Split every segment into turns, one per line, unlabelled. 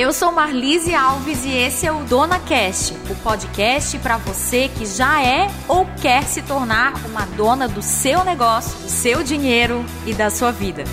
eu sou Marlise Alves e esse é o Dona Cast, o podcast para você que já é ou quer se tornar uma dona do seu negócio, do seu dinheiro e da sua vida.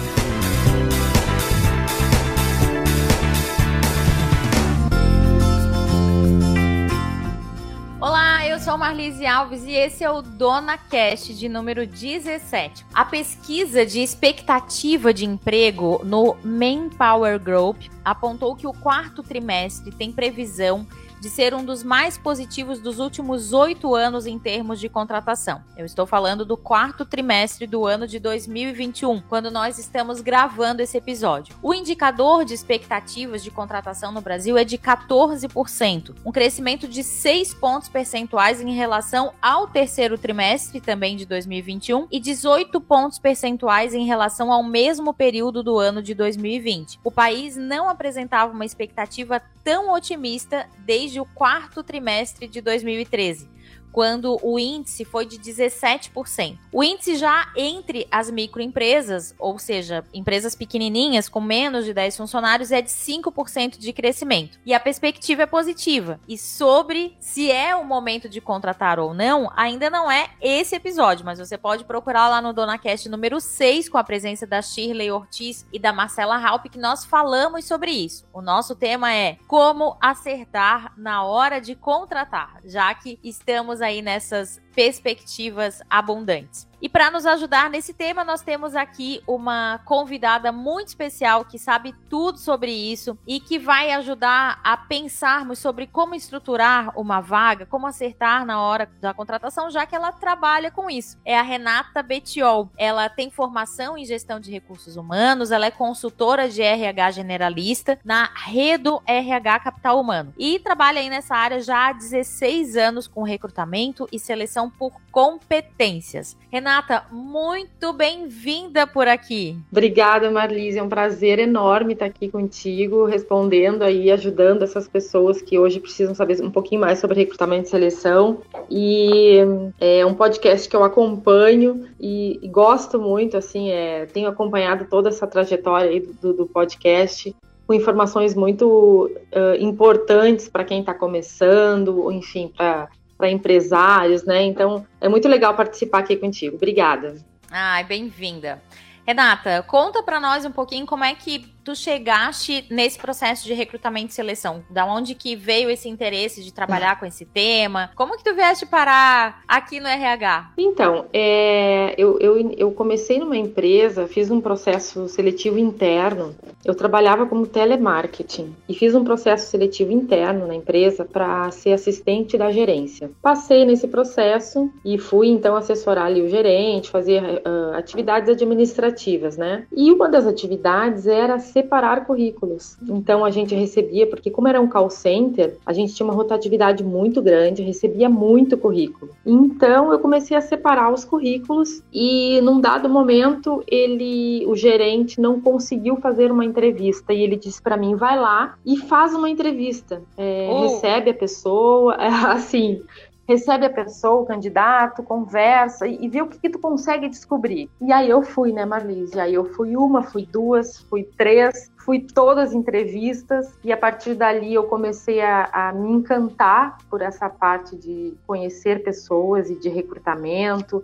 Marlise Alves e esse é o Dona Cast de número 17. A pesquisa de expectativa de emprego no Manpower Group apontou que o quarto trimestre tem previsão de ser um dos mais positivos dos últimos oito anos em termos de contratação. Eu estou falando do quarto trimestre do ano de 2021, quando nós estamos gravando esse episódio. O indicador de expectativas de contratação no Brasil é de 14%, um crescimento de 6 pontos percentuais em relação ao terceiro trimestre também de 2021 e 18 pontos percentuais em relação ao mesmo período do ano de 2020. O país não apresentava uma expectativa tão otimista desde o quarto trimestre de 2013 quando o índice foi de 17%. O índice já entre as microempresas, ou seja, empresas pequenininhas com menos de 10 funcionários, é de 5% de crescimento. E a perspectiva é positiva. E sobre se é o momento de contratar ou não, ainda não é esse episódio, mas você pode procurar lá no DonaCast número 6 com a presença da Shirley Ortiz e da Marcela Halp que nós falamos sobre isso. O nosso tema é como acertar na hora de contratar, já que estamos nessas perspectivas abundantes. E para nos ajudar nesse tema, nós temos aqui uma convidada muito especial que sabe tudo sobre isso e que vai ajudar a pensarmos sobre como estruturar uma vaga, como acertar na hora da contratação, já que ela trabalha com isso. É a Renata Betiol. Ela tem formação em gestão de recursos humanos, ela é consultora de RH generalista na Redo RH Capital Humano e trabalha aí nessa área já há 16 anos com recrutamento e seleção por competências. Renata, muito bem-vinda por aqui.
Obrigada, Marlise. É um prazer enorme estar aqui contigo, respondendo aí, ajudando essas pessoas que hoje precisam saber um pouquinho mais sobre recrutamento e seleção. E é um podcast que eu acompanho e, e gosto muito, assim, é, tenho acompanhado toda essa trajetória aí do, do podcast com informações muito uh, importantes para quem está começando, enfim, para para empresários, né? Então é muito legal participar aqui contigo. Obrigada.
Ai, bem-vinda. Renata, conta para nós um pouquinho como é que tu chegaste nesse processo de recrutamento e seleção? Da onde que veio esse interesse de trabalhar com esse tema? Como que tu vieste parar aqui no RH?
Então, é, eu, eu, eu comecei numa empresa, fiz um processo seletivo interno. Eu trabalhava como telemarketing e fiz um processo seletivo interno na empresa para ser assistente da gerência. Passei nesse processo e fui então assessorar ali o gerente, fazer uh, atividades administrativas, né? E uma das atividades era separar currículos. Então a gente recebia, porque como era um call center, a gente tinha uma rotatividade muito grande, recebia muito currículo. Então eu comecei a separar os currículos e num dado momento ele, o gerente não conseguiu fazer uma entrevista e ele disse para mim, vai lá e faz uma entrevista, é, oh. recebe a pessoa, assim recebe a pessoa, o candidato, conversa e, e vê o que, que, tu consegue descobrir. E aí eu fui, né, Marlise? Aí eu fui uma, fui duas, fui três, fui todas entrevistas e a partir dali eu comecei a, a me encantar por essa parte de conhecer pessoas e de recrutamento.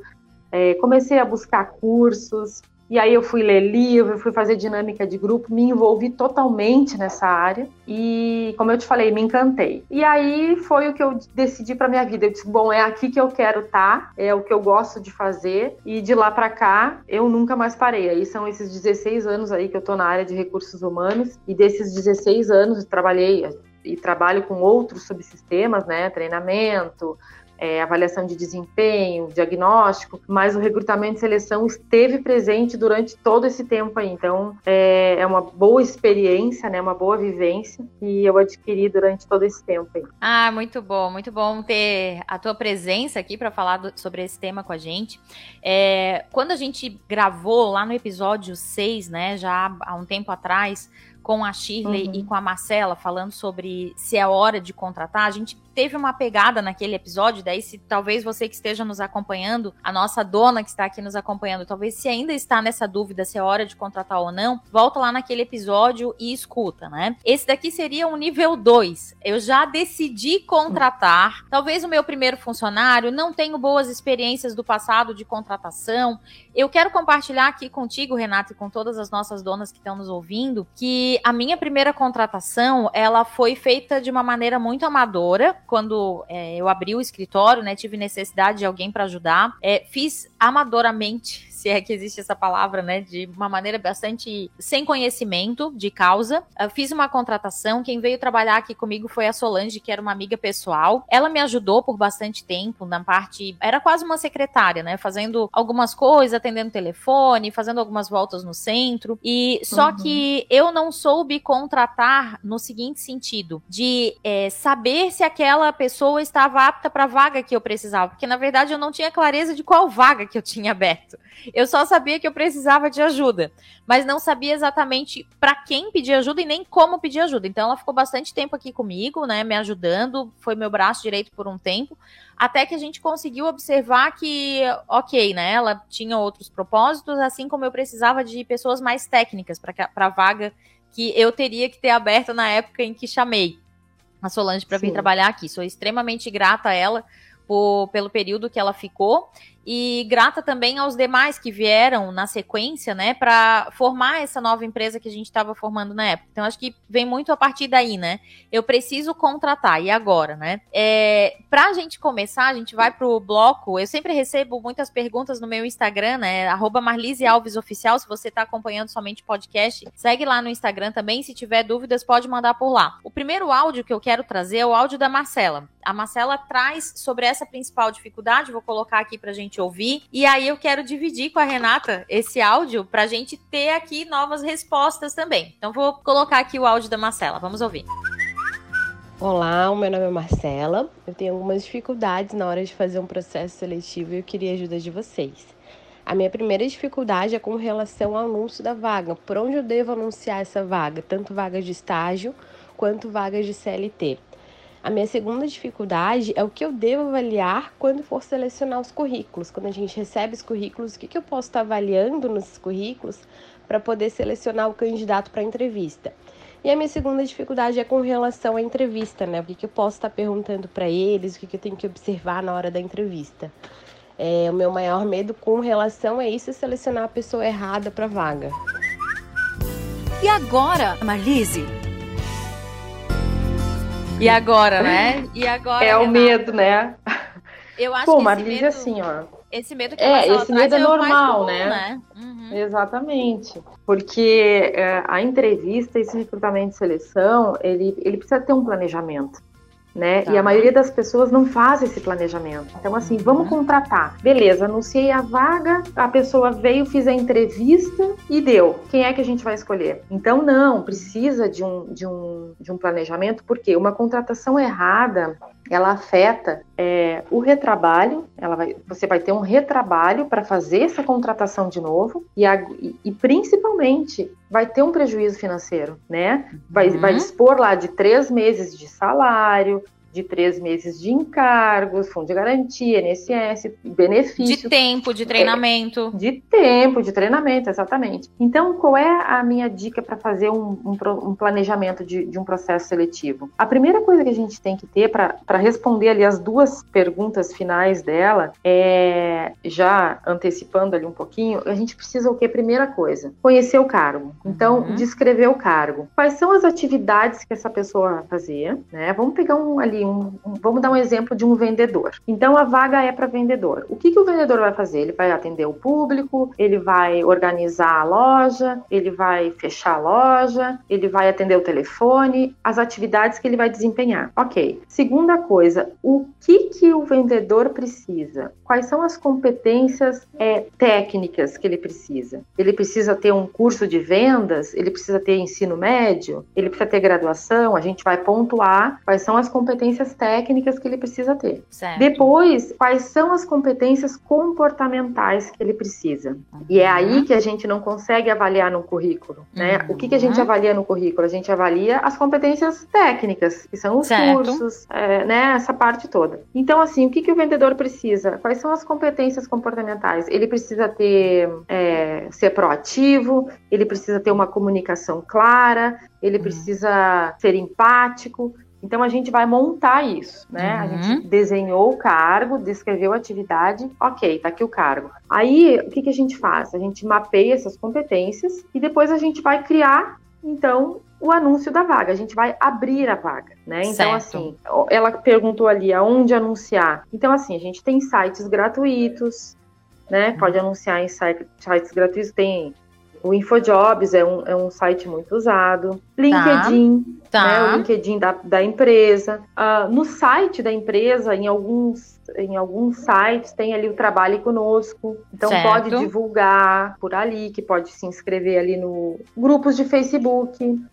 É, comecei a buscar cursos, e aí eu fui ler livro, fui fazer dinâmica de grupo, me envolvi totalmente nessa área e, como eu te falei, me encantei. E aí foi o que eu decidi para minha vida. Eu disse, bom, é aqui que eu quero estar, tá, é o que eu gosto de fazer e de lá para cá eu nunca mais parei. Aí são esses 16 anos aí que eu tô na área de recursos humanos e desses 16 anos eu trabalhei e trabalho com outros subsistemas, né, treinamento, é, avaliação de desempenho, diagnóstico, mas o recrutamento e seleção esteve presente durante todo esse tempo aí. Então, é, é uma boa experiência, né, uma boa vivência que eu adquiri durante todo esse tempo aí.
Ah, muito bom, muito bom ter a tua presença aqui para falar do, sobre esse tema com a gente. É, quando a gente gravou lá no episódio 6, né, já há um tempo atrás, com a Shirley uhum. e com a Marcela, falando sobre se é hora de contratar, a gente teve uma pegada naquele episódio, daí se talvez você que esteja nos acompanhando, a nossa dona que está aqui nos acompanhando, talvez se ainda está nessa dúvida se é hora de contratar ou não, volta lá naquele episódio e escuta, né? Esse daqui seria um nível 2. Eu já decidi contratar, talvez o meu primeiro funcionário, não tenho boas experiências do passado de contratação. Eu quero compartilhar aqui contigo, Renato, e com todas as nossas donas que estão nos ouvindo, que a minha primeira contratação, ela foi feita de uma maneira muito amadora, quando é, eu abri o escritório, né, tive necessidade de alguém para ajudar, é, fiz amadoramente se é que existe essa palavra, né, de uma maneira bastante sem conhecimento de causa. Eu fiz uma contratação, quem veio trabalhar aqui comigo foi a Solange, que era uma amiga pessoal. Ela me ajudou por bastante tempo na parte, era quase uma secretária, né, fazendo algumas coisas, atendendo telefone, fazendo algumas voltas no centro. E só uhum. que eu não soube contratar no seguinte sentido, de é, saber se aquela pessoa estava apta para a vaga que eu precisava, porque na verdade eu não tinha clareza de qual vaga que eu tinha aberto. Eu só sabia que eu precisava de ajuda, mas não sabia exatamente para quem pedir ajuda e nem como pedir ajuda. Então ela ficou bastante tempo aqui comigo, né, me ajudando, foi meu braço direito por um tempo, até que a gente conseguiu observar que, ok, né, ela tinha outros propósitos, assim como eu precisava de pessoas mais técnicas para a vaga que eu teria que ter aberto na época em que chamei a Solange para vir trabalhar aqui. Sou extremamente grata a ela por, pelo período que ela ficou e grata também aos demais que vieram na sequência, né, para formar essa nova empresa que a gente estava formando na época. Então, acho que vem muito a partir daí, né? Eu preciso contratar, e agora, né? É, para a gente começar, a gente vai para o bloco. Eu sempre recebo muitas perguntas no meu Instagram, né? Arroba Marlise Alves Oficial. Se você está acompanhando somente podcast, segue lá no Instagram também. Se tiver dúvidas, pode mandar por lá. O primeiro áudio que eu quero trazer é o áudio da Marcela. A Marcela traz sobre essa principal dificuldade, vou colocar aqui para a gente ouvir. E aí eu quero dividir com a Renata esse áudio para a gente ter aqui novas respostas também. Então vou colocar aqui o áudio da Marcela. Vamos ouvir.
Olá, o meu nome é Marcela. Eu tenho algumas dificuldades na hora de fazer um processo seletivo e eu queria a ajuda de vocês. A minha primeira dificuldade é com relação ao anúncio da vaga. Por onde eu devo anunciar essa vaga? Tanto vagas de estágio quanto vagas de CLT. A minha segunda dificuldade é o que eu devo avaliar quando for selecionar os currículos. Quando a gente recebe os currículos, o que, que eu posso estar avaliando nesses currículos para poder selecionar o candidato para a entrevista. E a minha segunda dificuldade é com relação à entrevista, né? O que, que eu posso estar perguntando para eles, o que, que eu tenho que observar na hora da entrevista. É, o meu maior medo com relação a isso é selecionar a pessoa errada para vaga.
E agora, Marlise?
E agora, né? E agora.
É o medo, né?
Eu acho
Pô,
que
Marlise, medo, assim, ó.
Esse medo que
é, esse medo é, é normal, comum,
né?
né? Uhum. Exatamente. Porque é, a entrevista, esse recrutamento de seleção, ele, ele precisa ter um planejamento né? Tá. E a maioria das pessoas não faz esse planejamento. Então, assim, uhum. vamos contratar. Beleza, anunciei a vaga, a pessoa veio, fiz a entrevista e deu. Quem é que a gente vai escolher? Então, não, precisa de um, de um, de um planejamento, porque uma contratação errada, ela afeta é, o retrabalho, ela vai, você vai ter um retrabalho para fazer essa contratação de novo e, a, e, e, principalmente vai ter um prejuízo financeiro, né? Vai, uhum. vai dispor lá de três meses de salário, de três meses de encargos, fundo de garantia, INSS, benefício.
De tempo, de treinamento.
É, de tempo, de treinamento, exatamente. Então, qual é a minha dica para fazer um, um, um planejamento de, de, um processo seletivo? A primeira coisa que a gente tem que ter para responder ali as duas perguntas finais dela, é, já antecipando ali um pouquinho, a gente precisa o que? Primeira coisa, conhecer o cargo. Então, uhum. descrever o cargo. Quais são as atividades que essa pessoa vai fazer, né? Vamos pegar um ali um, vamos dar um exemplo de um vendedor. Então a vaga é para vendedor. O que, que o vendedor vai fazer? Ele vai atender o público, ele vai organizar a loja, ele vai fechar a loja, ele vai atender o telefone, as atividades que ele vai desempenhar. Ok. Segunda coisa, o que que o vendedor precisa? Quais são as competências é, técnicas que ele precisa? Ele precisa ter um curso de vendas? Ele precisa ter ensino médio? Ele precisa ter graduação? A gente vai pontuar quais são as competências competências técnicas que ele precisa ter.
Certo.
Depois, quais são as competências comportamentais que ele precisa? Uhum. E é aí que a gente não consegue avaliar no currículo, né? Uhum. O que, que a gente uhum. avalia no currículo? A gente avalia as competências técnicas, que são os certo. cursos, é, né? Essa parte toda. Então, assim, o que, que o vendedor precisa? Quais são as competências comportamentais? Ele precisa ter, é, ser proativo, ele precisa ter uma comunicação clara, ele uhum. precisa ser empático. Então a gente vai montar isso, né? Uhum. A gente desenhou o cargo, descreveu a atividade, ok, tá aqui o cargo. Aí o que, que a gente faz? A gente mapeia essas competências e depois a gente vai criar, então, o anúncio da vaga. A gente vai abrir a vaga, né? Então, certo. assim, ela perguntou ali aonde anunciar. Então, assim, a gente tem sites gratuitos, né? Pode anunciar em sites gratuitos, tem o InfoJobs é um, é um site muito usado. LinkedIn, tá. Né, o LinkedIn da, da empresa. Uh, no site da empresa, em alguns, em alguns sites, tem ali o Trabalhe Conosco. Então certo. pode divulgar por ali, que pode se inscrever ali no grupos de Facebook, uhum.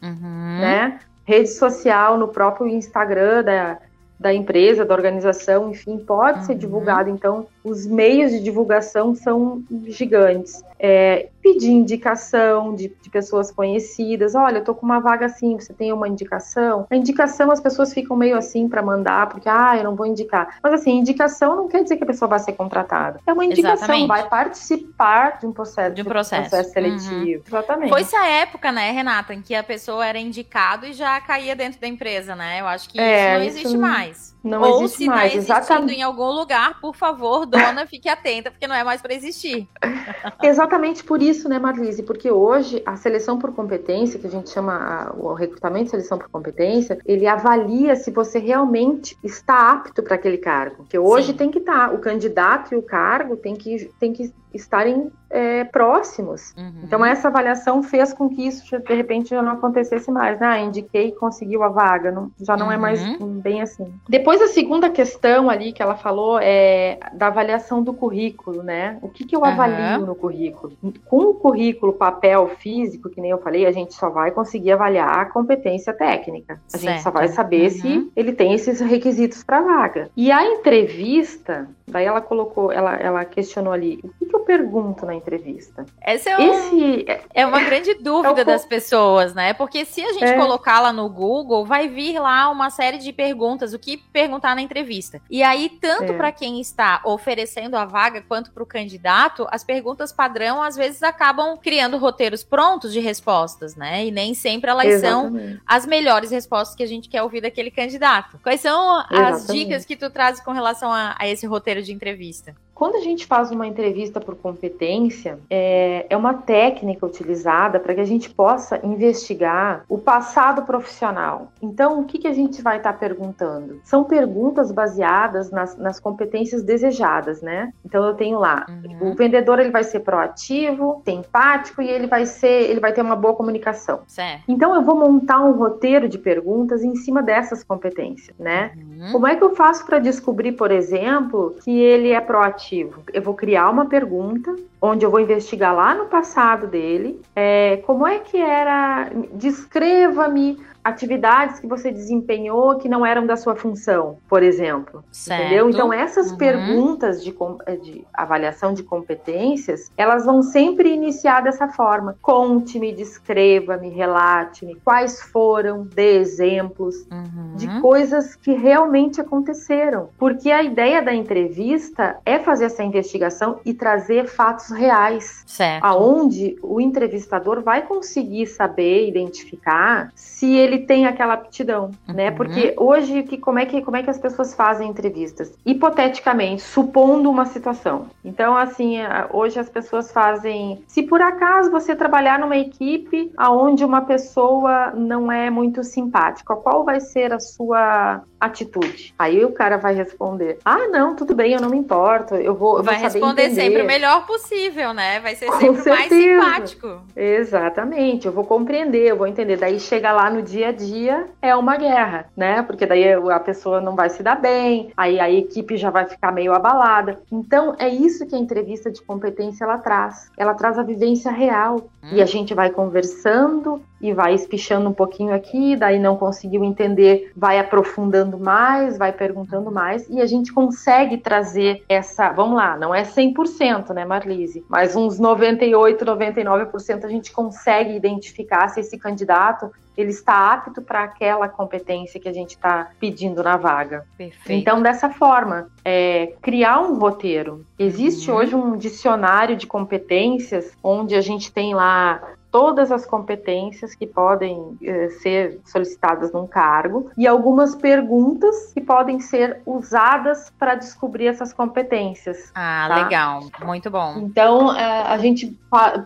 né? Rede social, no próprio Instagram da, da empresa, da organização, enfim, pode uhum. ser divulgado. Então, os meios de divulgação são gigantes. É, pedir indicação de, de, pessoas conhecidas. Olha, eu tô com uma vaga assim, você tem uma indicação? A indicação as pessoas ficam meio assim para mandar, porque, ah, eu não vou indicar. Mas assim, indicação não quer dizer que a pessoa vai ser contratada. É uma indicação, Exatamente. vai participar de um processo,
de um processo,
processo seletivo. Uhum. Exatamente.
Foi essa época, né, Renata, em que a pessoa era indicado e já caía dentro da empresa, né? Eu acho que é, isso não existe isso mais.
Não
Ou
existe
se
mais.
tá existindo em algum lugar, por favor, dona, fique atenta, porque não é mais para existir.
Exatamente por isso, né, Marlise? Porque hoje a seleção por competência, que a gente chama o recrutamento de seleção por competência, ele avalia se você realmente está apto para aquele cargo. Porque hoje Sim. tem que estar, tá, o candidato e o cargo tem que, tem que estarem é, próximos. Uhum. Então, essa avaliação fez com que isso, de repente, já não acontecesse mais. Né? Ah, indiquei e conseguiu a vaga. Não, já não uhum. é mais uhum. bem assim. Depois, a segunda questão ali que ela falou é da avaliação do currículo, né? O que, que eu avalio no currículo? Com o currículo, papel, físico, que nem eu falei, a gente só vai conseguir avaliar a competência técnica. A certo. gente só vai saber uhum. se ele tem esses requisitos para vaga. E a entrevista, daí ela colocou, ela, ela questionou ali, o que, que eu pergunto na entrevista?
Essa é, um, Esse, é uma grande dúvida é das pessoas, né? Porque se a gente é. colocar lá no Google, vai vir lá uma série de perguntas, o que perguntar na entrevista. E aí, tanto é. para quem está oferecendo a vaga quanto para o candidato, as perguntas padrão às vezes acabam criando roteiros prontos de respostas, né? E nem sempre elas Exatamente. são as melhores respostas que a gente quer ouvir daquele candidato. Quais são as Exatamente. dicas que tu traz com relação a, a esse roteiro de entrevista?
Quando a gente faz uma entrevista por competência, é, é uma técnica utilizada para que a gente possa investigar o passado profissional. Então, o que, que a gente vai estar tá perguntando? São perguntas baseadas nas, nas, competências desejadas, né? Então, eu tenho lá, uhum. o vendedor ele vai ser proativo, empático e ele vai ser, ele vai ter uma boa comunicação.
Certo.
Então, eu vou montar um roteiro de perguntas em cima dessas competências, né? Uhum. Como é que eu faço para descobrir, por exemplo, que ele é proativo? Eu vou criar uma pergunta onde eu vou investigar lá no passado dele, é, como é que era, descreva-me atividades que você desempenhou que não eram da sua função, por exemplo. Certo. Entendeu? Então, essas uhum. perguntas de, de, avaliação de competências, elas vão sempre iniciar dessa forma. Conte-me, descreva-me, relate-me quais foram, dê exemplos uhum. de coisas que realmente aconteceram. Porque a ideia da entrevista é fazer essa investigação e trazer fatos reais.
Certo.
Aonde o entrevistador vai conseguir saber, identificar se ele ele tem aquela aptidão, né? uhum. né? Porque hoje que como é que como é que as pessoas fazem entrevistas? Hipoteticamente, supondo uma situação. Então, assim, hoje as pessoas fazem, se por acaso você trabalhar numa equipe aonde uma pessoa não é muito simpática, qual vai ser a sua atitude? Aí o cara vai responder: "Ah, não, tudo bem, eu não me importo, eu vou eu
Vai
vou
responder
entender.
sempre o melhor possível incrível, né? Vai ser sempre mais simpático.
Exatamente, eu vou compreender, eu vou entender. Daí chega lá no dia a dia, é uma guerra, né? Porque daí a pessoa não vai se dar bem, aí a equipe já vai ficar meio abalada. Então, é isso que a entrevista de competência ela traz. Ela traz a vivência real. Hum. E a gente vai conversando e vai espichando um pouquinho aqui, daí não conseguiu entender, vai aprofundando mais, vai perguntando mais, e a gente consegue trazer essa, vamos lá, não é 100%, né, Marlise? Mas uns 98, 99% a gente consegue identificar se esse candidato ele está apto para aquela competência que a gente está pedindo na vaga. Perfeito. Então, dessa forma, é, criar um roteiro. Existe uhum. hoje um dicionário de competências onde a gente tem lá todas as competências que podem eh, ser solicitadas num cargo e algumas perguntas que podem ser usadas para descobrir essas competências.
Ah, tá? legal, muito bom.
Então eh, a gente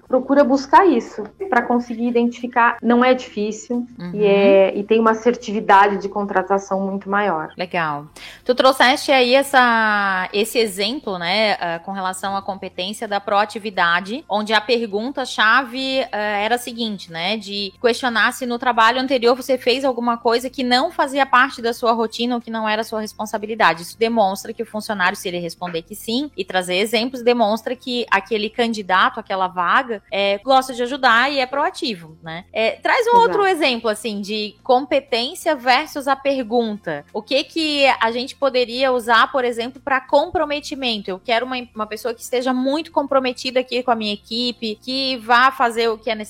procura buscar isso para conseguir identificar. Não é difícil uhum. e, é, e tem uma assertividade de contratação muito maior.
Legal. Tu trouxeste aí essa, esse exemplo, né, uh, com relação à competência da proatividade, onde a pergunta-chave uh, era a seguinte, né? De questionar se no trabalho anterior você fez alguma coisa que não fazia parte da sua rotina ou que não era sua responsabilidade. Isso demonstra que o funcionário, se ele responder que sim e trazer exemplos, demonstra que aquele candidato, aquela vaga, é, gosta de ajudar e é proativo, né? É, traz um Exato. outro exemplo, assim, de competência versus a pergunta. O que que a gente poderia usar, por exemplo, para comprometimento? Eu quero uma, uma pessoa que esteja muito comprometida aqui com a minha equipe, que vá fazer o que é necessário?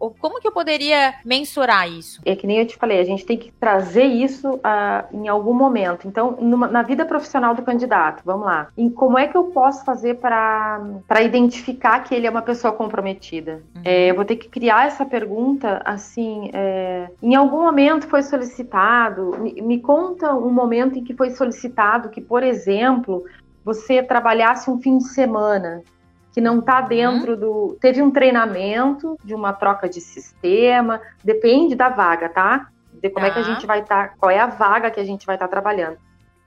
Ou como que eu poderia mensurar isso?
É que nem eu te falei, a gente tem que trazer isso uh, em algum momento. Então, numa, na vida profissional do candidato, vamos lá. E como é que eu posso fazer para identificar que ele é uma pessoa comprometida? Uhum. É, eu vou ter que criar essa pergunta assim: é, em algum momento foi solicitado? Me, me conta um momento em que foi solicitado que, por exemplo, você trabalhasse um fim de semana que não está dentro uhum. do. Teve um treinamento de uma troca de sistema, depende da vaga, tá? De como é que a tá. gente vai estar, tá, qual é a vaga que a gente vai estar tá trabalhando.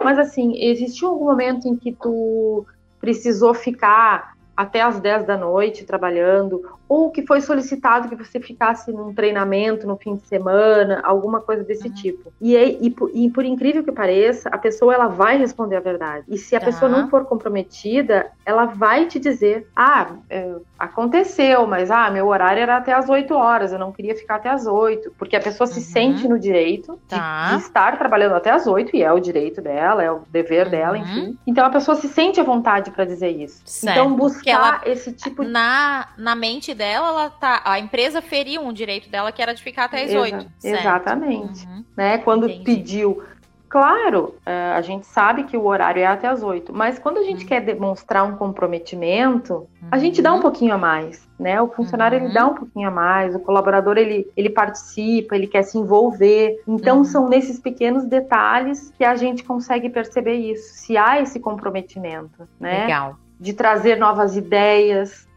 Mas assim, existiu algum momento em que tu precisou ficar até as 10 da noite trabalhando, ou que foi solicitado que você ficasse num treinamento no fim de semana, alguma coisa desse uhum. tipo. E, e, e, por incrível que pareça, a pessoa ela vai responder a verdade. E se a tá. pessoa não for comprometida, ela vai te dizer: ah, é, aconteceu, mas ah, meu horário era até as 8 horas, eu não queria ficar até as 8, porque a pessoa uhum. se sente no direito tá. de, de, estar trabalhando até as 8, e é o direito dela, é o dever uhum. dela, enfim. Então a pessoa se sente à vontade para dizer isso.
Certo. Então buscar ela, esse tipo de... na, na mente dela, ela tá, a empresa feriu um direito dela que era de ficar até as Exa 8.
Exatamente. Uhum. Né? Quando Entendi. pediu Claro, é, a gente sabe que o horário é até as oito, mas quando a gente uhum. quer demonstrar um comprometimento, uhum. a gente dá um uhum. pouquinho a mais, né? O funcionário uhum. ele dá um pouquinho a mais, o colaborador ele, ele participa, ele quer se envolver. Então uhum. são nesses pequenos detalhes que a gente consegue perceber isso, se há esse comprometimento, né?
Legal.
De trazer novas ideias,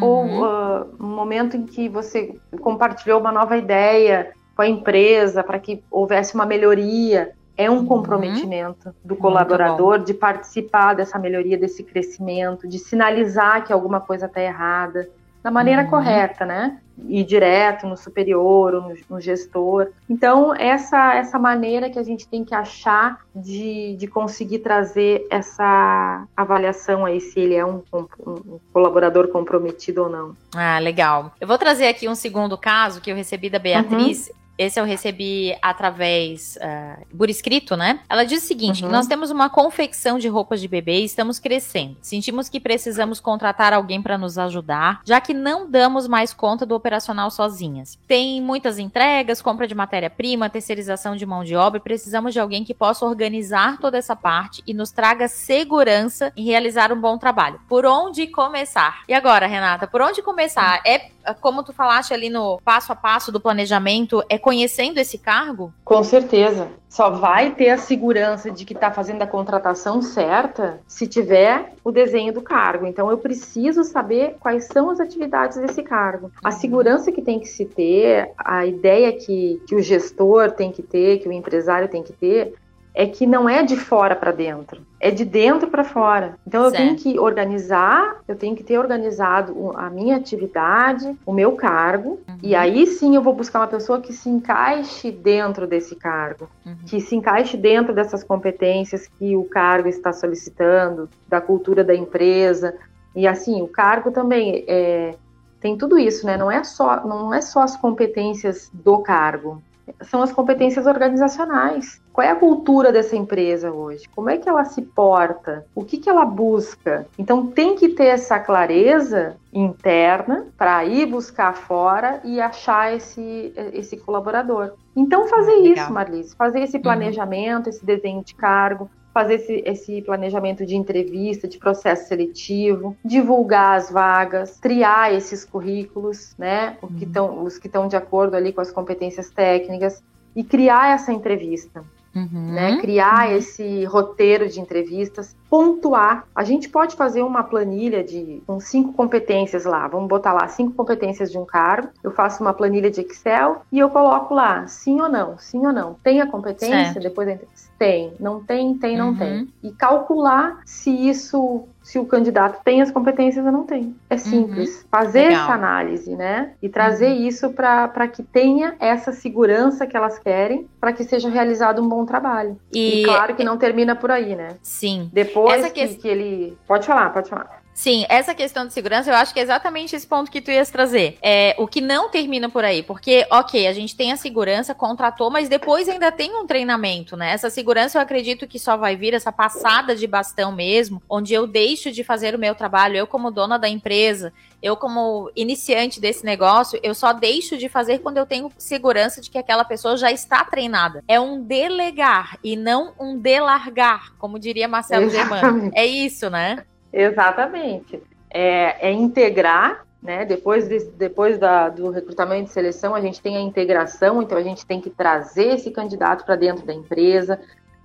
ou uh, um momento em que você compartilhou uma nova ideia com a empresa para que houvesse uma melhoria. É um uhum. comprometimento do colaborador de participar dessa melhoria, desse crescimento, de sinalizar que alguma coisa está errada da maneira uhum. correta, né? Ir direto no superior ou no, no, gestor. Então, essa, essa maneira que a gente tem que achar de, de conseguir trazer essa avaliação aí, se ele é um, um, um colaborador comprometido ou não.
Ah, legal. Eu vou trazer aqui um segundo caso que eu recebi da Beatriz. Uhum esse eu recebi através uh, por escrito, né? Ela diz o seguinte: uhum. nós temos uma confecção de roupas de bebê e estamos crescendo. Sentimos que precisamos contratar alguém para nos ajudar, já que não damos mais conta do operacional sozinhas. Tem muitas entregas, compra de matéria-prima, terceirização de mão de obra e precisamos de alguém que possa organizar toda essa parte e nos traga segurança em realizar um bom trabalho. Por onde começar? E agora, Renata, por onde começar? É como tu falaste ali no passo a passo do planejamento, é conhecendo esse cargo?
Com certeza. Só vai ter a segurança de que está fazendo a contratação certa se tiver o desenho do cargo. Então, eu preciso saber quais são as atividades desse cargo. A uhum. segurança que tem que se ter, a ideia que, que o gestor tem que ter, que o empresário tem que ter, é que não é de fora para dentro, é de dentro para fora. Então eu certo. tenho que organizar, eu tenho que ter organizado a minha atividade, o meu cargo, uhum. e aí sim eu vou buscar uma pessoa que se encaixe dentro desse cargo, uhum. que se encaixe dentro dessas competências que o cargo está solicitando, da cultura da empresa. E assim, o cargo também é, tem tudo isso, né? Não é só não é só as competências do cargo, são as competências organizacionais. Qual é a cultura dessa empresa hoje? Como é que ela se porta? O que, que ela busca? Então tem que ter essa clareza interna para ir buscar fora e achar esse, esse colaborador. Então fazer ah, isso, Marlise, fazer esse uhum. planejamento, uhum. esse desenho de cargo, fazer esse, esse, planejamento de entrevista, de processo seletivo, divulgar as vagas, triar esses currículos, né, que tão, os que estão de acordo ali com as competências técnicas e criar essa entrevista. Uhum, né? Criar esse roteiro de entrevistas, pontuar. A gente pode fazer uma planilha de com cinco competências lá. Vamos botar lá cinco competências de um cargo. Eu faço uma planilha de Excel e eu coloco lá sim ou não, sim ou não. Tem a competência certo. depois da entrevista tem, não tem, tem, não uhum. tem. E calcular se isso, se o candidato tem as competências ou não tem. É uhum. simples. Uhum. Fazer Legal. essa análise, né? E trazer uhum. isso para que tenha essa segurança que elas querem, para que seja realizado um bom trabalho. E, e claro que não termina por aí, né?
Sim.
Depois que, que ele. Pode falar, pode falar.
Sim, essa questão de segurança, eu acho que é exatamente esse ponto que tu ias trazer. É, o que não termina por aí, porque, ok, a gente tem a segurança, contratou, mas depois ainda tem um treinamento, né? Essa segurança eu acredito que só vai vir, essa passada de bastão mesmo, onde eu deixo de fazer o meu trabalho, eu como dona da empresa, eu como iniciante desse negócio, eu só deixo de fazer quando eu tenho segurança de que aquela pessoa já está treinada. É um delegar e não um delargar, como diria Marcelo Germano. É isso, né?
Exatamente. É, é integrar, né? Depois, de, depois da, do recrutamento e seleção, a gente tem a integração, então a gente tem que trazer esse candidato para dentro da empresa,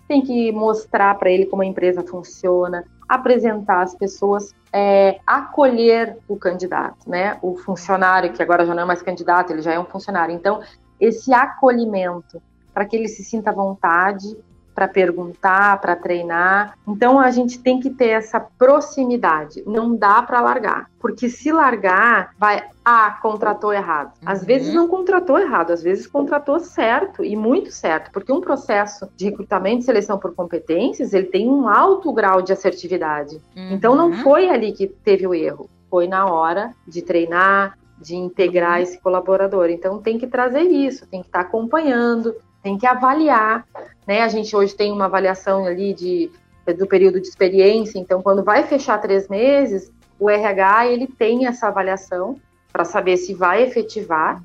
tem que mostrar para ele como a empresa funciona, apresentar as pessoas, é, acolher o candidato, né? O funcionário, que agora já não é mais candidato, ele já é um funcionário. Então, esse acolhimento para que ele se sinta à vontade para perguntar, para treinar. Então a gente tem que ter essa proximidade. Não dá para largar, porque se largar, vai ah, contratou errado. Às uhum. vezes não contratou errado, às vezes contratou certo e muito certo, porque um processo de recrutamento e seleção por competências, ele tem um alto grau de assertividade. Uhum. Então não foi ali que teve o erro, foi na hora de treinar, de integrar uhum. esse colaborador. Então tem que trazer isso, tem que estar acompanhando, tem que avaliar, né? A gente hoje tem uma avaliação ali de, do período de experiência, então quando vai fechar três meses, o RH ele tem essa avaliação para saber se vai efetivar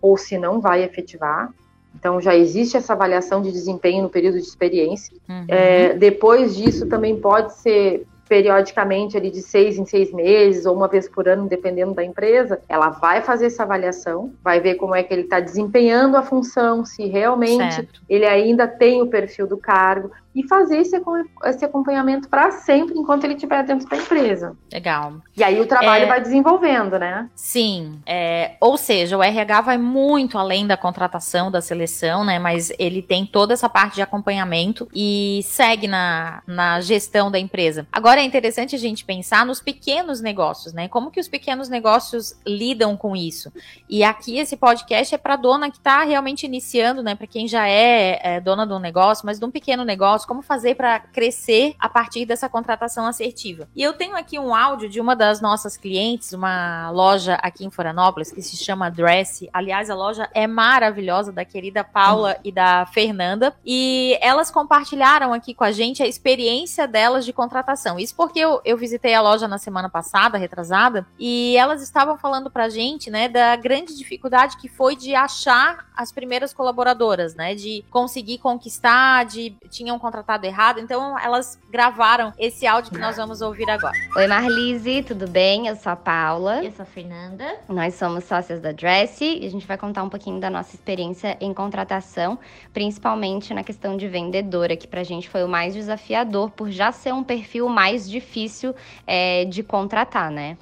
ou se não vai efetivar. Então já existe essa avaliação de desempenho no período de experiência. Uhum. É, depois disso também pode ser periodicamente ali de seis em seis meses ou uma vez por ano, dependendo da empresa, ela vai fazer essa avaliação, vai ver como é que ele está desempenhando a função, se realmente certo. ele ainda tem o perfil do cargo, e fazer esse, esse acompanhamento para sempre enquanto ele estiver dentro da empresa.
Legal.
E aí o trabalho é... vai desenvolvendo, né?
Sim. É... Ou seja, o RH vai muito além da contratação, da seleção, né? Mas ele tem toda essa parte de acompanhamento e segue na, na gestão da empresa. Agora é interessante a gente pensar nos pequenos negócios, né? Como que os pequenos negócios lidam com isso? E aqui esse podcast é para dona que está realmente iniciando, né? Para quem já é, é dona de um negócio, mas de um pequeno negócio negócio, como fazer para crescer a partir dessa contratação assertiva. E eu tenho aqui um áudio de uma das nossas clientes, uma loja aqui em Florianópolis que se chama Dress. Aliás, a loja é maravilhosa da querida Paula e da Fernanda e elas compartilharam aqui com a gente a experiência delas de contratação. Isso porque eu, eu visitei a loja na semana passada, retrasada, e elas estavam falando pra gente, né, da grande dificuldade que foi de achar as primeiras colaboradoras, né, de conseguir conquistar, de tinham contratado errado, então elas gravaram esse áudio que nós vamos ouvir agora.
Oi, Marlise, tudo bem? Eu sou a Paula.
Eu sou a Fernanda.
Nós somos sócias da Dress e a gente vai contar um pouquinho da nossa experiência em contratação, principalmente na questão de vendedora, que pra gente foi o mais desafiador, por já ser um perfil mais difícil é, de contratar, né?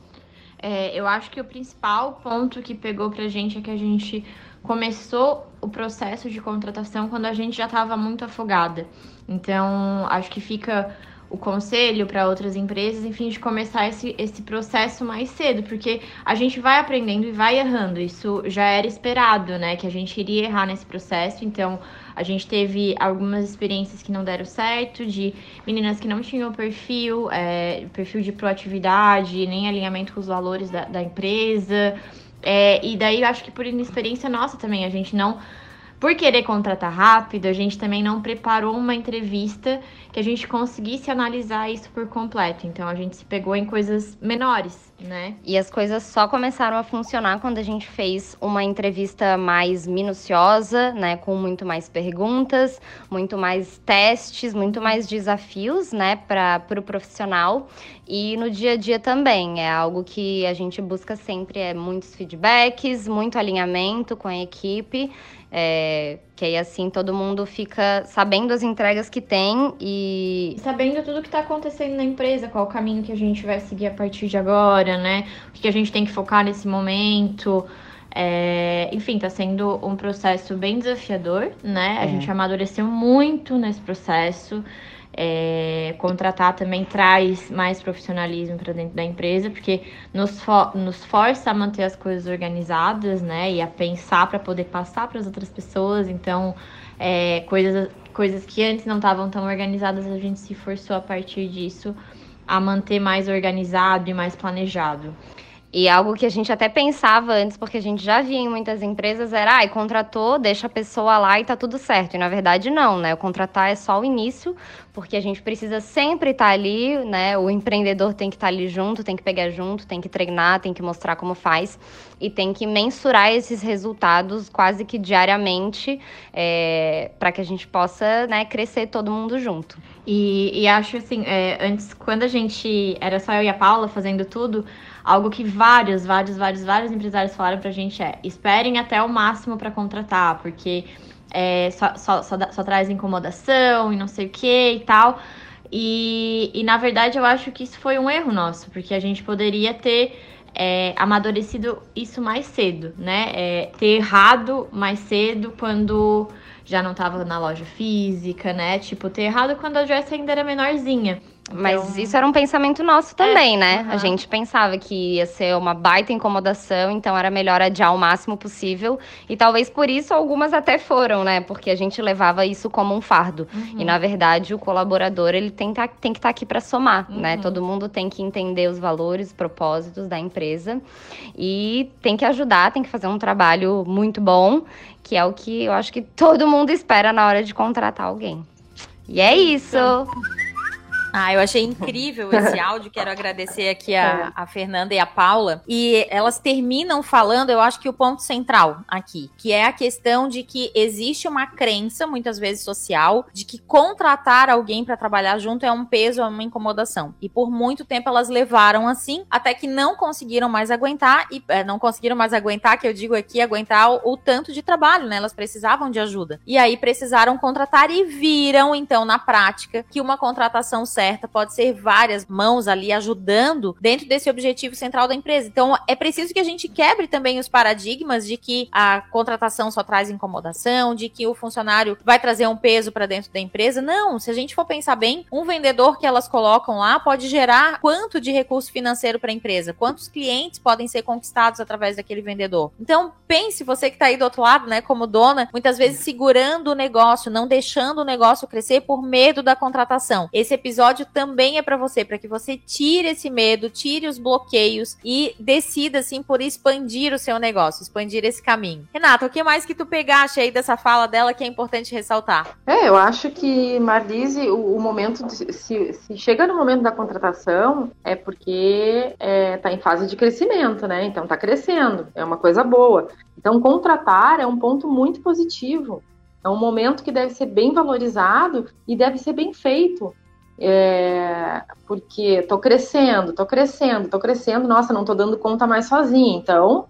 É, eu acho que o principal ponto que pegou pra gente é que a gente começou o processo de contratação quando a gente já estava muito afogada. Então, acho que fica o conselho para outras empresas, enfim, de começar esse, esse processo mais cedo, porque a gente vai aprendendo e vai errando. Isso já era esperado, né? Que a gente iria errar nesse processo. Então, a gente teve algumas experiências que não deram certo, de meninas que não tinham perfil, é, perfil de proatividade, nem alinhamento com os valores da, da empresa. É, e daí, eu acho que por inexperiência nossa também, a gente não por querer contratar rápido, a gente também não preparou uma entrevista que a gente conseguisse analisar isso por completo. Então a gente se pegou em coisas menores, né?
E as coisas só começaram a funcionar quando a gente fez uma entrevista mais minuciosa, né, com muito mais perguntas, muito mais testes, muito mais desafios, né, para o pro profissional. E no dia a dia também é algo que a gente busca sempre é muitos feedbacks, muito alinhamento com a equipe é, que aí assim todo mundo fica sabendo as entregas que tem e.
Sabendo tudo que está acontecendo na empresa, qual o caminho que a gente vai seguir a partir de agora, né? O que a gente tem que focar nesse momento. É, enfim, está sendo um processo bem desafiador, né? A é. gente amadureceu muito nesse processo. É, contratar também traz mais profissionalismo para dentro da empresa, porque nos, for, nos força a manter as coisas organizadas, né? E a pensar para poder passar para as outras pessoas. Então, é, coisas, coisas que antes não estavam tão organizadas, a gente se forçou a partir disso a manter mais organizado e mais planejado.
E algo que a gente até pensava antes, porque a gente já via em muitas empresas, era, ah, contratou, deixa a pessoa lá e tá tudo certo. E na verdade não, né? O contratar é só o início, porque a gente precisa sempre estar tá ali, né? O empreendedor tem que estar tá ali junto, tem que pegar junto, tem que treinar, tem que mostrar como faz e tem que mensurar esses resultados quase que diariamente é, para que a gente possa né, crescer todo mundo junto.
E, e acho assim, é, antes, quando a gente era só eu e a Paula fazendo tudo, Algo que vários, vários, vários, vários empresários falaram pra gente é: esperem até o máximo para contratar, porque é, só, só, só, só, traz incomodação e não sei o que e tal. E, e na verdade eu acho que isso foi um erro nosso, porque a gente poderia ter é, amadurecido isso mais cedo, né? É, ter errado mais cedo quando já não estava na loja física, né? Tipo, ter errado quando a Jess ainda era menorzinha.
Mas então... isso era um pensamento nosso também, é, né? A gente pensava que ia ser uma baita incomodação, então era melhor adiar o máximo possível. E talvez por isso algumas até foram, né? Porque a gente levava isso como um fardo. Uhum. E na verdade o colaborador ele tem, tá, tem que estar tá aqui para somar, né? uhum. né? Todo mundo tem que entender os valores, os propósitos da empresa e tem que ajudar, tem que fazer um trabalho muito bom, que é o que eu acho que todo mundo espera na hora de contratar alguém. E é isso.
Ah, eu achei incrível esse áudio. Quero agradecer aqui a, é. a, Fernanda e a Paula. E elas terminam falando, eu acho que o ponto central aqui, que é a questão de que existe uma crença, muitas vezes social, de que contratar alguém para trabalhar junto é um peso, é uma incomodação. E por muito tempo elas levaram assim, até que não conseguiram mais aguentar e é, não conseguiram mais aguentar, que eu digo aqui, aguentar o, o tanto de trabalho, né? Elas precisavam de ajuda. E aí precisaram contratar e viram então na prática que uma contratação certa, pode ser várias mãos ali ajudando dentro desse objetivo central da empresa. Então, é preciso que a gente quebre também os paradigmas de que a contratação só traz incomodação, de que o funcionário vai trazer um peso para dentro da empresa. Não, se a gente for pensar bem, um vendedor que elas colocam lá pode gerar quanto de recurso financeiro para a empresa, quantos clientes podem ser conquistados através daquele vendedor. Então, pense você que está aí do outro lado, né, como dona, muitas vezes segurando o negócio, não deixando o negócio crescer por medo da contratação. Esse episódio episódio também é para você, para que você tire esse medo, tire os bloqueios e decida, assim, por expandir o seu negócio, expandir esse caminho. Renata, o que mais que tu pegaste aí dessa fala dela que é importante ressaltar?
É, eu acho que, Marlise, o, o momento, de, se, se, chega no momento da contratação, é porque é, tá em fase de crescimento, né? Então tá crescendo, é uma coisa boa. Então, contratar é um ponto muito positivo. É um momento que deve ser bem valorizado e deve ser bem feito é, porque estou crescendo, estou crescendo, estou crescendo, nossa, não estou dando conta mais sozinha. Então,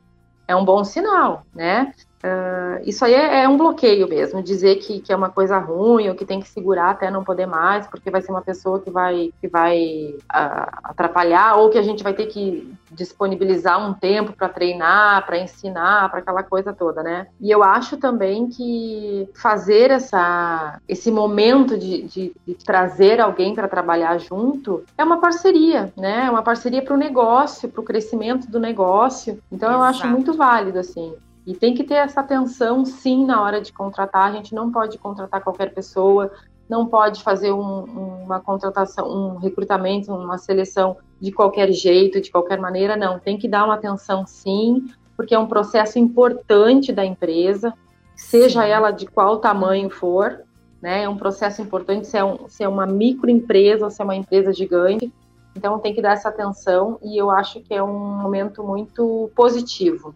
é um bom sinal, né? Uh, isso aí é, é, um bloqueio mesmo, dizer que, que é uma coisa ruim ou que tem que segurar até não poder mais, porque vai ser uma pessoa que vai, que vai uh, atrapalhar, ou que a gente vai ter que disponibilizar um tempo para treinar, para ensinar, para aquela coisa toda, né? E eu acho também que fazer essa, esse momento de, de, de trazer alguém para trabalhar junto é uma parceria, né? É uma parceria para o negócio, para o crescimento do negócio. Então Exato. eu acho muito válido, assim. E tem que ter essa atenção, sim, na hora de contratar. A gente não pode contratar qualquer pessoa, não pode fazer um, uma contratação, um recrutamento, uma seleção de qualquer jeito, de qualquer maneira, não. Tem que dar uma atenção, sim, porque é um processo importante da empresa, seja sim. ela de qual tamanho for, né? É um processo importante se é, um, se é uma microempresa ou se é uma empresa gigante. Então tem que dar essa atenção e eu acho que é um momento muito positivo.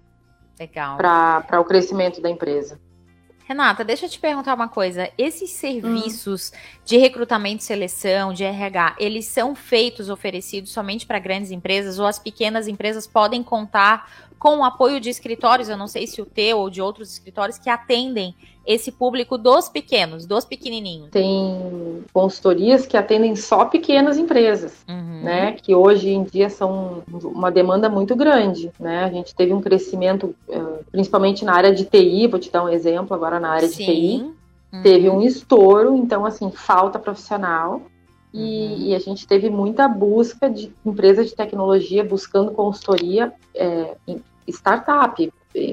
Legal.
Para o crescimento da empresa.
Renata, deixa eu te perguntar uma coisa. Esses serviços hum. de recrutamento e seleção, de RH, eles são feitos, oferecidos somente para grandes empresas ou as pequenas empresas podem contar com o apoio de escritórios, eu não sei se o teu ou de outros escritórios que atendem esse público dos pequenos, dos pequenininhos.
Tem consultorias que atendem só pequenas empresas, uhum. né? Que hoje em dia são uma demanda muito grande, né? A gente teve um crescimento, eh, principalmente na área de TI, vou te dar um exemplo agora na área Sim. de TI, uhum. teve um estouro, então assim falta profissional. E, uhum. e, a gente teve muita busca de empresas de tecnologia buscando consultoria é, startup,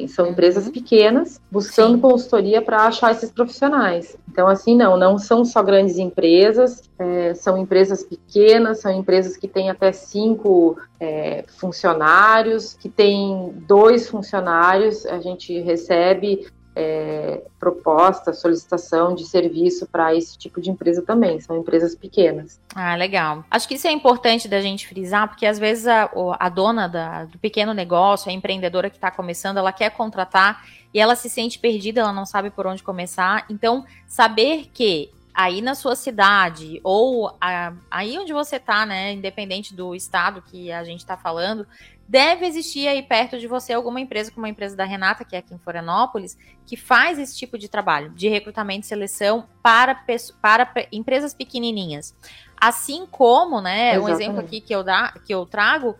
são uhum. empresas pequenas buscando Sim. consultoria para achar esses profissionais. Então, assim, não, não são só grandes empresas, é, são empresas pequenas, são empresas que têm até cinco é, funcionários, que têm dois funcionários, a gente recebe é, proposta, solicitação de serviço para esse tipo de empresa também. São empresas pequenas.
Ah, legal. Acho que isso é importante da gente frisar, porque às vezes a, a dona da, do pequeno negócio, a empreendedora que está começando, ela quer contratar e ela se sente perdida, ela não sabe por onde começar. Então, saber que aí na sua cidade ou a, aí onde você está, né, independente do estado que a gente está falando, deve existir aí perto de você alguma empresa, como a empresa da Renata, que é aqui em Florianópolis, que faz esse tipo de trabalho de recrutamento e seleção para, para empresas pequenininhas. Assim como, né, Exatamente. um exemplo aqui que eu, dá, que eu trago,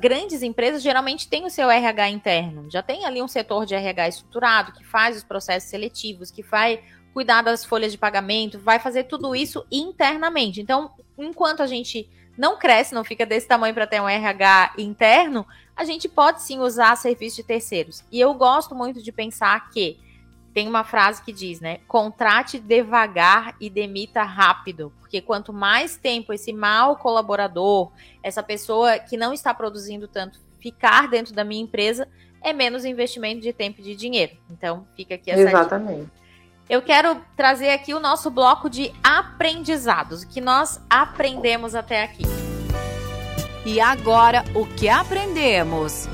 grandes empresas geralmente têm o seu RH interno, já tem ali um setor de RH estruturado que faz os processos seletivos, que vai cuidar das folhas de pagamento, vai fazer tudo isso internamente. Então, enquanto a gente não cresce, não fica desse tamanho para ter um RH interno, a gente pode sim usar serviços de terceiros. E eu gosto muito de pensar que tem uma frase que diz, né? Contrate devagar e demita rápido. Porque quanto mais tempo esse mau colaborador, essa pessoa que não está produzindo tanto, ficar dentro da minha empresa, é menos investimento de tempo e de dinheiro. Então, fica aqui essa
Exatamente. Dica
eu quero trazer aqui o nosso bloco de aprendizados, o que nós aprendemos até aqui.
E agora, o que aprendemos?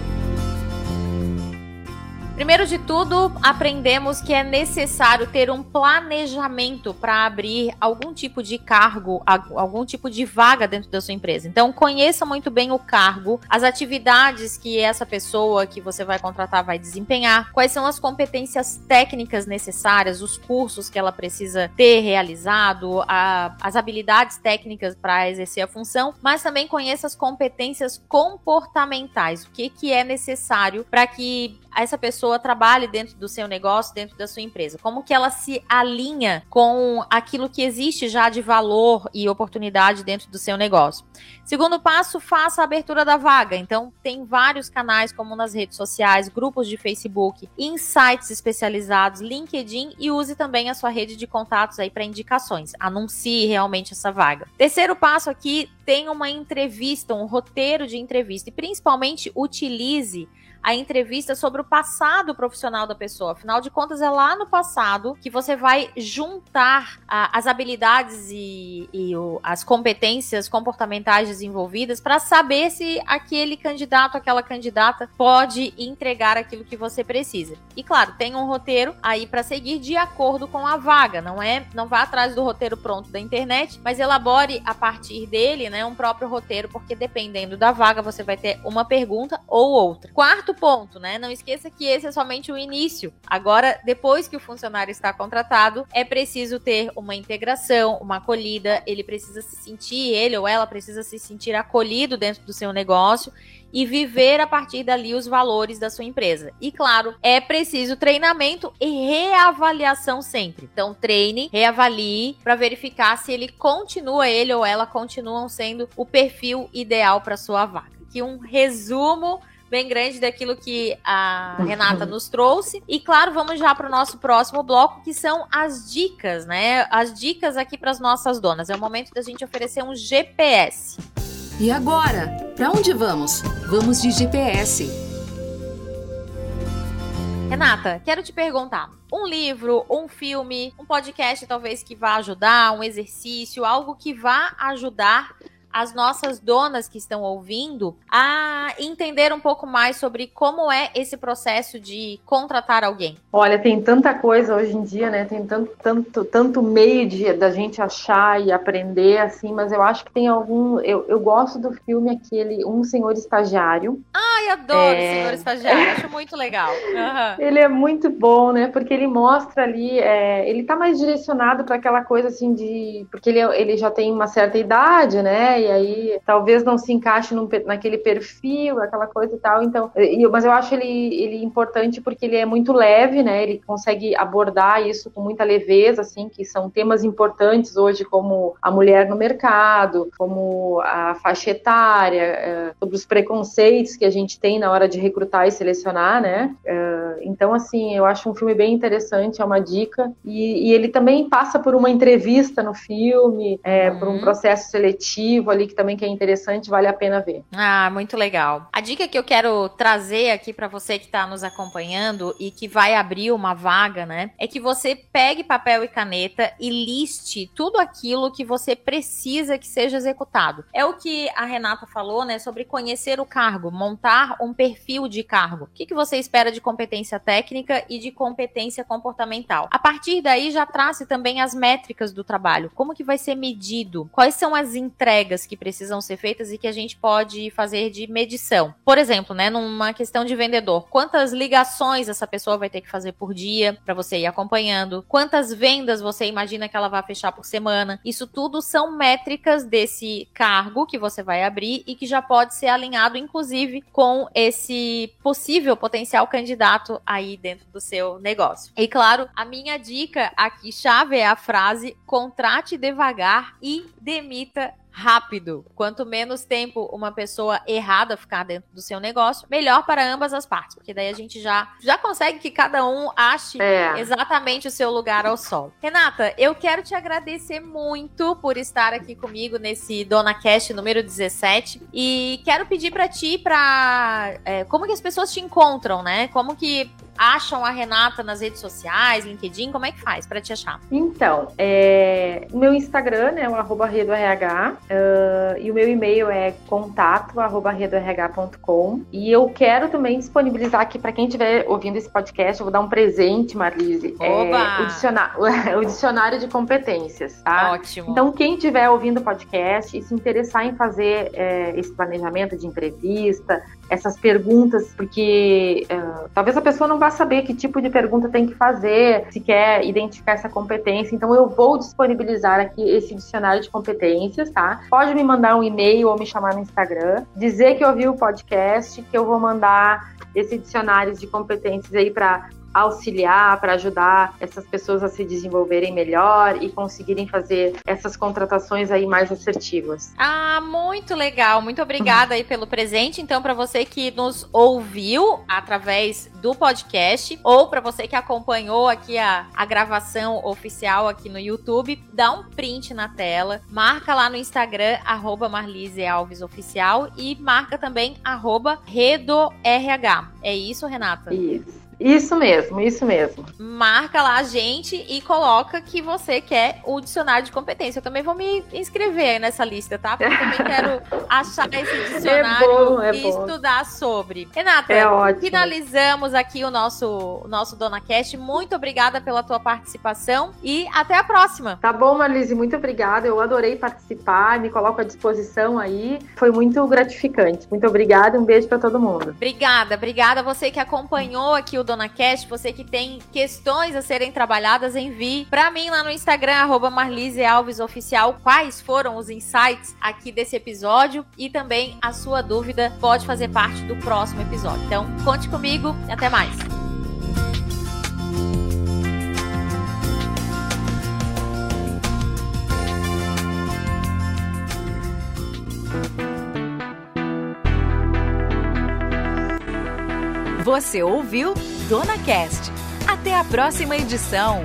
Primeiro de tudo, aprendemos que é necessário ter um planejamento para abrir algum tipo de cargo, algum tipo de vaga dentro da sua empresa. Então, conheça muito bem o cargo, as atividades que essa pessoa que você vai contratar vai desempenhar, quais são as competências técnicas necessárias, os cursos que ela precisa ter realizado, a, as habilidades técnicas para exercer a função, mas também conheça as competências comportamentais, o que, que é necessário para que essa pessoa trabalhe dentro do seu negócio, dentro da sua empresa? Como que ela se alinha com aquilo que existe já de valor e oportunidade dentro do seu negócio? Segundo passo, faça a abertura da vaga. Então, tem vários canais, como nas redes sociais, grupos de Facebook, insights especializados, LinkedIn e use também a sua rede de contatos aí para indicações. Anuncie realmente essa vaga. Terceiro passo aqui, tem uma entrevista, um roteiro de entrevista e principalmente utilize a entrevista sobre o passado profissional da pessoa. Afinal de contas, é lá no passado que você vai juntar a, as habilidades e, e o, as competências comportamentais desenvolvidas para saber se aquele candidato, aquela candidata pode entregar aquilo que você precisa. E claro, tem um roteiro aí para seguir de acordo com a vaga. Não é, não vá atrás do roteiro pronto da internet, mas elabore a partir dele, né, um próprio roteiro, porque dependendo da vaga você vai ter uma pergunta ou outra. Quarto ponto, né? Não esqueça que esse é somente o início. Agora, depois que o funcionário está contratado, é preciso ter uma integração, uma acolhida, ele precisa se sentir, ele ou ela precisa se sentir acolhido dentro do seu negócio e viver a partir dali os valores da sua empresa. E claro, é preciso treinamento e reavaliação sempre. Então treine, reavalie para verificar se ele continua ele ou ela continuam sendo o perfil ideal para sua vaga. Aqui um resumo bem grande daquilo que a Renata nos trouxe. E claro, vamos já para o nosso próximo bloco, que são as dicas, né? As dicas aqui para as nossas donas. É o momento da gente oferecer um GPS.
E agora, para onde vamos? Vamos de GPS.
Renata, quero te perguntar: um livro, um filme, um podcast talvez que vá ajudar, um exercício, algo que vá ajudar as nossas donas que estão ouvindo a entender um pouco mais sobre como é esse processo de contratar alguém?
Olha, tem tanta coisa hoje em dia, né? Tem tanto, tanto, tanto meio de, da gente achar e aprender, assim, mas eu acho que tem algum. Eu, eu gosto do filme aquele Um Senhor Estagiário.
Ai, adoro é... Senhor Estagiário, acho muito legal. Uhum.
Ele é muito bom, né? Porque ele mostra ali, é... ele tá mais direcionado para aquela coisa assim de. Porque ele, ele já tem uma certa idade, né? E aí talvez não se encaixe num, naquele perfil, aquela coisa e tal. Então, mas eu acho ele, ele importante porque ele é muito leve, né? Ele consegue abordar isso com muita leveza, assim, que são temas importantes hoje, como a mulher no mercado, como a faixa etária, é, sobre os preconceitos que a gente tem na hora de recrutar e selecionar, né? É, então, assim, eu acho um filme bem interessante, é uma dica. E, e ele também passa por uma entrevista no filme, é, uhum. por um processo seletivo ali que também que é interessante, vale a pena ver.
Ah, muito legal. A dica que eu quero trazer aqui para você que está nos acompanhando e que vai abrir uma vaga, né, é que você pegue papel e caneta e liste tudo aquilo que você precisa que seja executado. É o que a Renata falou, né, sobre conhecer o cargo, montar um perfil de cargo. O que, que você espera de competência técnica e de competência comportamental? A partir daí já trace também as métricas do trabalho. Como que vai ser medido? Quais são as entregas que precisam ser feitas e que a gente pode fazer de medição. Por exemplo, né, numa questão de vendedor, quantas ligações essa pessoa vai ter que fazer por dia para você ir acompanhando? Quantas vendas você imagina que ela vai fechar por semana? Isso tudo são métricas desse cargo que você vai abrir e que já pode ser alinhado inclusive com esse possível potencial candidato aí dentro do seu negócio. E claro, a minha dica aqui chave é a frase contrate devagar e demita rápido. Quanto menos tempo uma pessoa errada ficar dentro do seu negócio, melhor para ambas as partes, porque daí a gente já já consegue que cada um ache é. exatamente o seu lugar ao sol. Renata, eu quero te agradecer muito por estar aqui comigo nesse Dona Cast número 17 e quero pedir para ti para é, como que as pessoas te encontram, né? Como que acham a Renata nas redes sociais, LinkedIn? Como é que faz para te achar?
Então, é, meu Instagram é o arroba redoRH uh, e o meu e-mail é contato arroba redorh.com e eu quero também disponibilizar aqui para quem estiver ouvindo esse podcast, eu vou dar um presente, Marlise. É, o, dicionário, o dicionário de competências, tá?
Ótimo.
Então, quem estiver ouvindo o podcast e se interessar em fazer é, esse planejamento de entrevista, essas perguntas, porque uh, talvez a pessoa não vá saber que tipo de pergunta tem que fazer, se quer identificar essa competência. Então, eu vou disponibilizar aqui esse dicionário de competências, tá? Pode me mandar um e-mail ou me chamar no Instagram, dizer que ouviu o podcast, que eu vou mandar esse dicionário de competências aí para auxiliar, para ajudar essas pessoas a se desenvolverem melhor e conseguirem fazer essas contratações aí mais assertivas.
Ah, muito legal. Muito obrigada aí pelo presente. Então, para você que nos ouviu através do podcast ou para você que acompanhou aqui a, a gravação oficial aqui no YouTube, dá um print na tela, marca lá no Instagram, arroba Marlise Alves Oficial e marca também arroba RedoRH. É isso, Renata?
Isso. Isso mesmo, isso mesmo.
Marca lá a gente e coloca que você quer o dicionário de competência. Eu também vou me inscrever nessa lista, tá? Porque eu também quero achar esse dicionário é bom, é e bom. estudar sobre. Renata, é finalizamos aqui o nosso, o nosso Dona Cast. Muito obrigada pela tua participação e até a próxima.
Tá bom, Marlise, muito obrigada. Eu adorei participar, me coloco à disposição aí. Foi muito gratificante. Muito obrigada, um beijo para todo mundo.
Obrigada, obrigada a você que acompanhou aqui o Dona Cast, você que tem questões a serem trabalhadas, envie para mim lá no Instagram, arroba Marlise Alves Oficial, quais foram os insights aqui desse episódio e também a sua dúvida pode fazer parte do próximo episódio. Então, conte comigo e até mais.
Você ouviu Dona Cast. Até a próxima edição.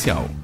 Comercial.